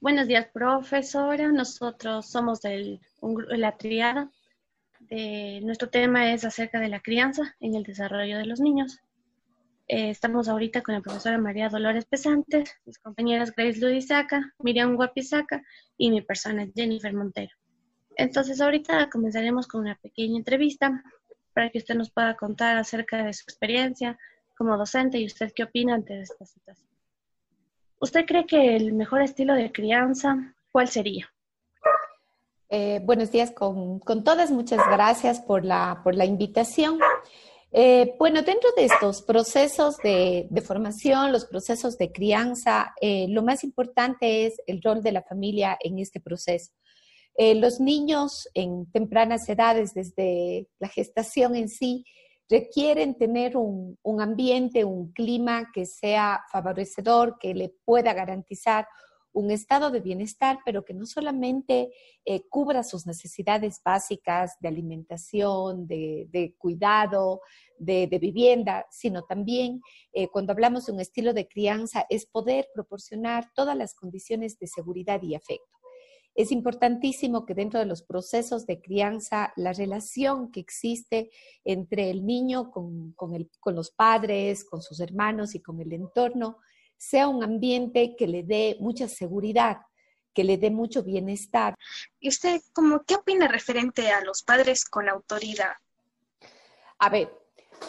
Buenos días, profesora. Nosotros somos de la triada. De, nuestro tema es acerca de la crianza en el desarrollo de los niños. Eh, estamos ahorita con la profesora María Dolores Pesantes, mis compañeras Grace Ludisaca, Miriam Guapisaca y mi persona Jennifer Montero. Entonces ahorita comenzaremos con una pequeña entrevista para que usted nos pueda contar acerca de su experiencia como docente y usted qué opina ante esta situación. ¿Usted cree que el mejor estilo de crianza, cuál sería? Eh, buenos días con, todas, muchas gracias por la, por la invitación. Eh, bueno, dentro de estos procesos de, formación, los procesos de crianza, eh, lo más importante es el rol de la familia en este proceso. los niños en tempranas edades, desde la gestación en sí, requieren tener un, ambiente, un clima que sea favorecedor, que le pueda garantizar un estado de bienestar, pero que no solamente eh, cubra sus necesidades básicas de alimentación, de, cuidado, de, vivienda, sino también eh, cuando hablamos de un estilo de crianza es poder proporcionar todas las condiciones de seguridad y afecto. Es importantísimo que dentro de los procesos de crianza, la relación que existe entre el niño con, los padres, con sus hermanos y con el entorno, sea un ambiente que le dé mucha seguridad, que le dé mucho bienestar. ¿Y usted como, qué opina referente a los padres con autoridad? A ver,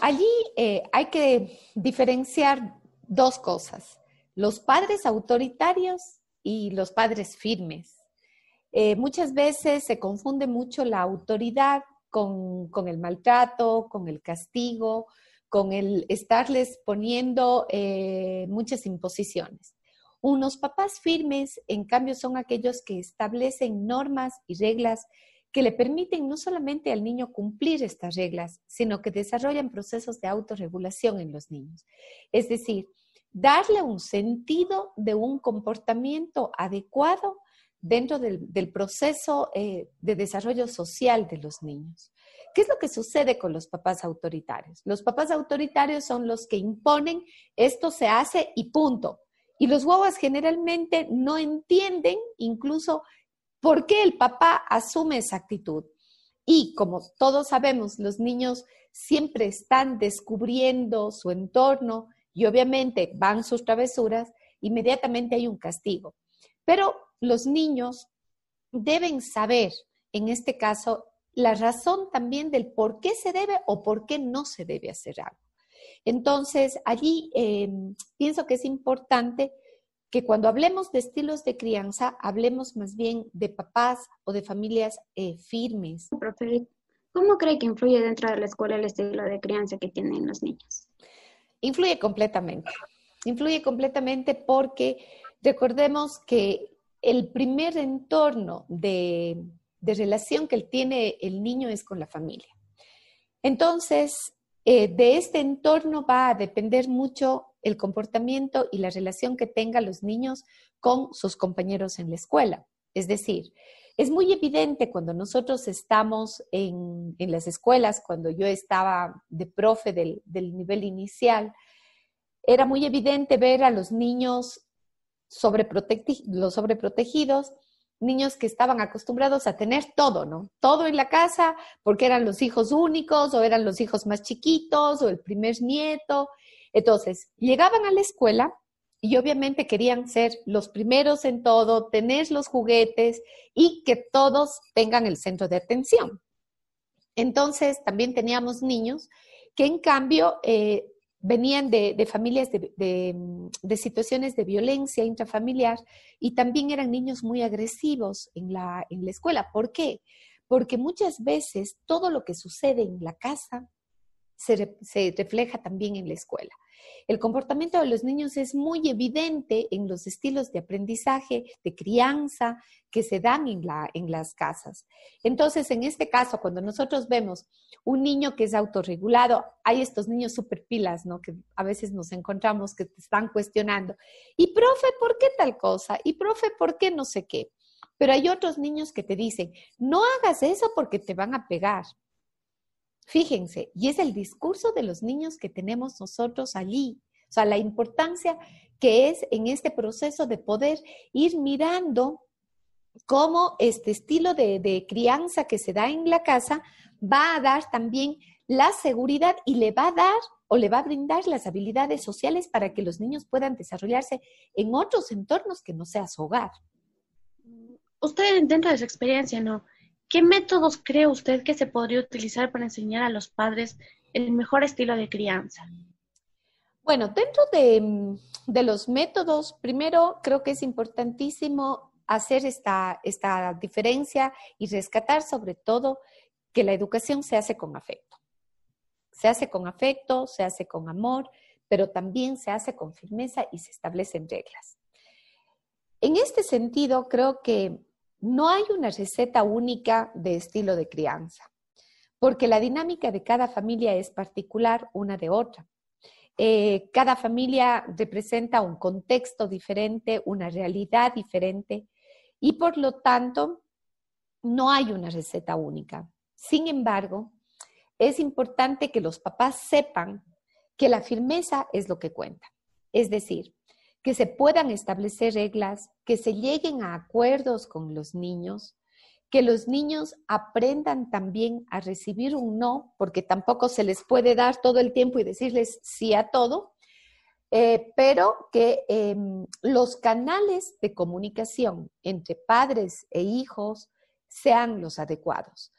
allí eh, hay que diferenciar dos cosas, los padres autoritarios y los padres firmes. Eh, muchas veces se confunde mucho la autoridad con, el maltrato, con el castigo, con el estarles poniendo eh, muchas imposiciones. Unos papás firmes, en cambio, son aquellos que establecen normas y reglas que le permiten no solamente al niño cumplir estas reglas, sino que desarrollan procesos de autorregulación en los niños. Es decir, darle un sentido de un comportamiento adecuado dentro del, proceso eh, de desarrollo social de los niños. ¿Qué es lo que sucede con los papás autoritarios? Los papás autoritarios son los que imponen esto se hace y punto. Y los guaguas generalmente no entienden incluso por qué el papá asume esa actitud. Y como todos sabemos, los niños siempre están descubriendo su entorno y obviamente van sus travesuras, inmediatamente hay un castigo. Pero los niños deben saber, en este caso, la razón también del por qué se debe o por qué no se debe hacer algo. Entonces, allí em, pienso que es importante que cuando hablemos de estilos de crianza, hablemos más bien de papás o de familias eh, firmes. ¿cómo cree que influye dentro de la escuela el estilo de crianza que tienen los niños? Influye completamente. Influye completamente porque recordemos que el primer entorno de, relación que tiene el niño es con la familia. Entonces, eh, de este entorno va a depender mucho el comportamiento y la relación que tengan los niños con sus compañeros en la escuela. Es decir, es muy evidente cuando nosotros estamos en, las escuelas, cuando yo estaba de profe del, del nivel inicial, era muy evidente ver a los niños los sobreprotegidos, niños que estaban acostumbrados a tener todo, ¿no? Todo en la casa porque eran los hijos únicos o eran los hijos más chiquitos o el primer nieto. Entonces, llegaban a la escuela y obviamente querían ser los primeros en todo, tener los juguetes y que todos tengan el centro de atención. Entonces, también teníamos niños que en cambio eh, venían de, familias de, situaciones de violencia intrafamiliar y también eran niños muy agresivos en la, en la escuela. ¿Por qué? Porque muchas veces todo lo que sucede en la casa se, refleja también en la escuela. El comportamiento de los niños es muy evidente en los estilos de aprendizaje, de crianza que se dan en, la, en las casas. Entonces, en este caso, cuando nosotros vemos un niño que es autorregulado, hay estos niños super pilas, ¿no? Que a veces nos encontramos que te están cuestionando. Y profe, ¿por qué tal cosa? Y profe, ¿por qué no sé qué? Pero hay otros niños que te dicen, no hagas eso porque te van a pegar. Fíjense, y es el discurso de los niños que tenemos nosotros allí. O sea, la importancia que es en este proceso de poder ir mirando cómo este estilo de, crianza que se da en la casa va a dar también la seguridad y le va a dar o le va a brindar las habilidades sociales para que los niños puedan desarrollarse en otros entornos que no sea su hogar. Usted, dentro de su experiencia, ¿no? ¿Qué métodos cree usted que se podría utilizar para enseñar a los padres el mejor estilo de crianza? Bueno, dentro de, de los métodos, primero creo que es importantísimo hacer esta, esta diferencia y rescatar sobre todo que la educación se hace con afecto. Se hace con afecto, se hace con amor, pero también se hace con firmeza y se establecen reglas. En este sentido, creo que no hay una receta única de estilo de crianza, porque la dinámica de cada familia es particular una de otra. Eh, cada familia representa un contexto diferente, una realidad diferente, y por lo tanto, no hay una receta única. Sin embargo, es importante que los papás sepan que la firmeza es lo que cuenta. Es decir, que se puedan establecer reglas, que se lleguen a acuerdos con los niños, que los niños aprendan también a recibir un no, porque tampoco se les puede dar todo el tiempo y decirles sí a todo, eh, pero que em, los canales de comunicación entre padres e hijos sean los adecuados.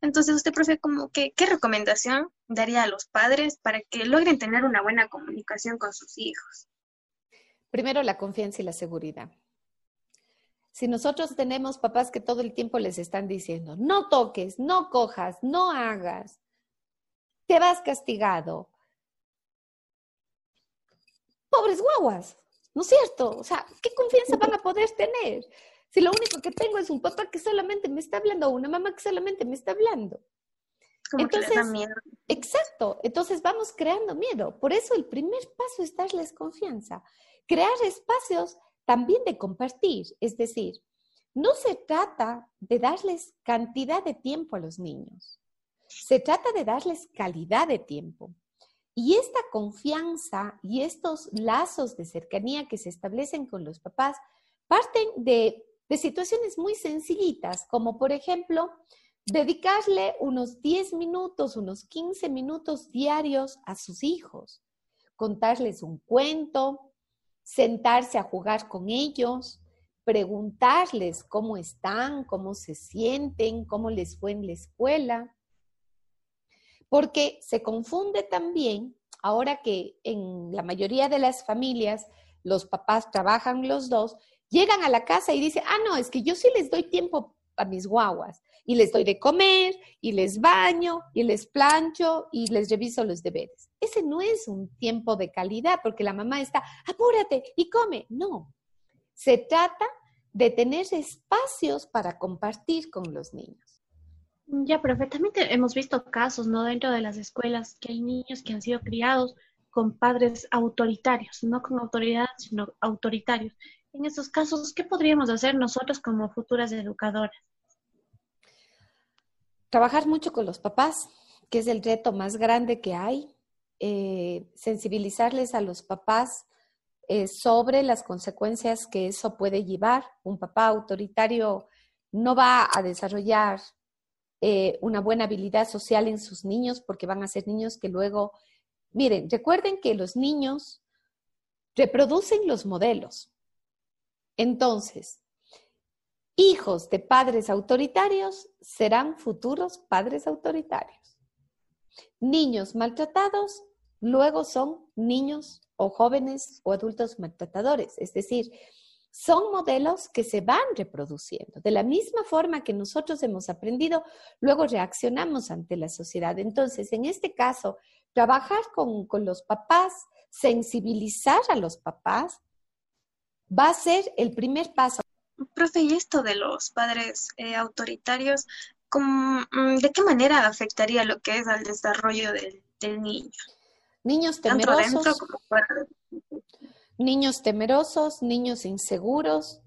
Entonces, usted, profe, ¿qué recomendación daría a los padres para que logren tener una buena comunicación con sus hijos? Primero, la confianza y la seguridad. Si nosotros tenemos papás que todo el tiempo les están diciendo, no toques, no cojas, no hagas, te vas castigado. Pobres guaguas, ¿no es cierto? O sea, ¿qué confianza van a poder tener? Si lo único que tengo es un papá que solamente me está hablando o una mamá que solamente me está hablando. Entonces, miedo. exacto, entonces vamos creando miedo. Por eso el primer paso es darles confianza. Crear espacios también de compartir, es decir, no se trata de darles cantidad de tiempo a los niños, se trata de darles calidad de tiempo. Y esta confianza y estos lazos de cercanía que se establecen con los papás parten de de situaciones muy sencillitas, como por ejemplo, dedicarle unos 10 minutos, unos 15 minutos diarios a sus hijos, contarles un cuento, sentarse a jugar con ellos, preguntarles cómo están, cómo se sienten, cómo les fue en la escuela. Porque se confunde también, ahora que en la mayoría de las familias los papás trabajan los dos, llegan a la casa y dicen, ah, no, es que yo sí les doy tiempo a mis guaguas y les doy de comer y les baño y les plancho y les reviso los deberes. Ese no es un tiempo de calidad porque la mamá está, apúrate y come. No, se trata de tener espacios para compartir con los niños. Ya, perfectamente hemos visto casos, ¿no? Dentro de las escuelas que hay niños que han sido criados con padres autoritarios, no con autoridad, sino autoritarios, en estos casos, ¿qué podríamos hacer nosotros como futuras educadoras? Trabajar mucho con los papás, que es el reto más grande que hay. Eh, sensibilizarles a los papás eh, sobre las consecuencias que eso puede llevar. Un papá autoritario no va a desarrollar eh, una buena habilidad social en sus niños porque van a ser niños que luego, miren, recuerden que los niños reproducen los modelos. Entonces, hijos de padres autoritarios serán futuros padres autoritarios. Niños maltratados luego son niños o jóvenes o adultos maltratadores. Es decir, son modelos que se van reproduciendo. De la misma forma que nosotros hemos aprendido, luego reaccionamos ante la sociedad. Entonces, en este caso, trabajar con, con los papás, sensibilizar a los papás va a ser el primer paso. Profe, y esto de los padres eh, autoritarios, mm, ¿de qué manera afectaría lo que es al desarrollo del, niño? Niños temerosos. Niños temerosos, niños inseguros,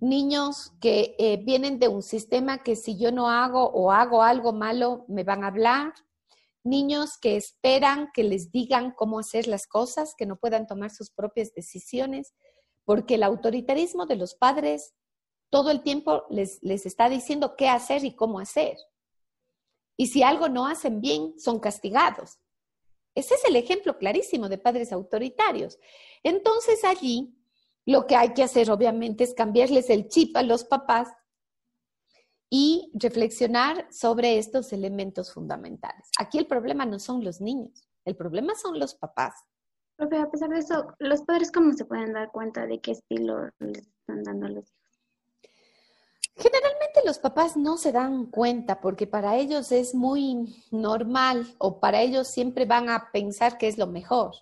niños que eh, vienen de un sistema que si yo no hago o hago algo malo, me van a hablar, niños que esperan que les digan cómo hacer las cosas, que no puedan tomar sus propias decisiones, porque el autoritarismo de los padres todo el tiempo les, les está diciendo qué hacer y cómo hacer. Y si algo no hacen bien, son castigados. Ese es el ejemplo clarísimo de padres autoritarios. Entonces allí lo que hay que hacer obviamente es cambiarles el chip a los papás y reflexionar sobre estos elementos fundamentales. Aquí el problema no son los niños, el problema son los papás. Profe, a pesar de eso, ¿los padres cómo se pueden dar cuenta de qué estilo les están dando a los hijos? Generalmente los papás no se dan cuenta porque para ellos es muy normal o para ellos siempre van a pensar que es lo mejor,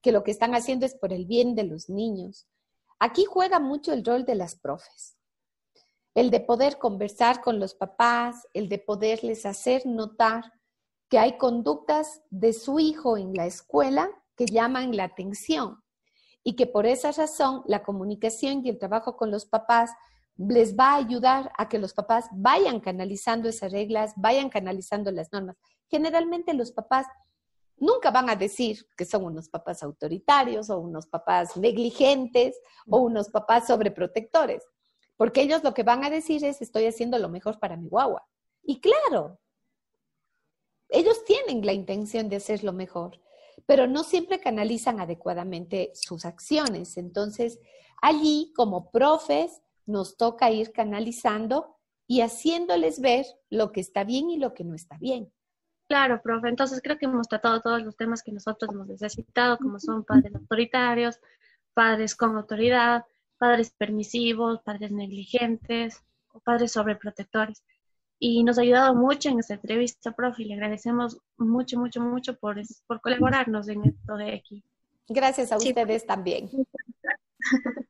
que lo que están haciendo es por el bien de los niños. Aquí juega mucho el rol de las profes, el de poder conversar con los papás, el de poderles hacer notar que hay conductas de su hijo en la escuela que llaman la atención y que por esa razón la comunicación y el trabajo con los papás les va a ayudar a que los papás vayan canalizando esas reglas, vayan canalizando las normas. Generalmente los papás nunca van a decir que son unos papás autoritarios o unos papás negligentes o unos papás sobreprotectores, porque ellos lo que van a decir es estoy haciendo lo mejor para mi guagua. Y claro, ellos tienen la intención de hacer lo mejor, pero no siempre canalizan adecuadamente sus acciones. Entonces, allí como profes, nos toca ir canalizando y haciéndoles ver lo que está bien y lo que no está bien. Claro, profe. Entonces creo que hemos tratado todos los temas que nosotros hemos necesitado, como son padres autoritarios, padres con autoridad, padres permisivos, padres negligentes o padres sobreprotectores. Y nos ha ayudado mucho en esta entrevista, profe, y le agradecemos mucho, mucho, mucho por, por colaborarnos en esto de aquí. Gracias a ustedes también.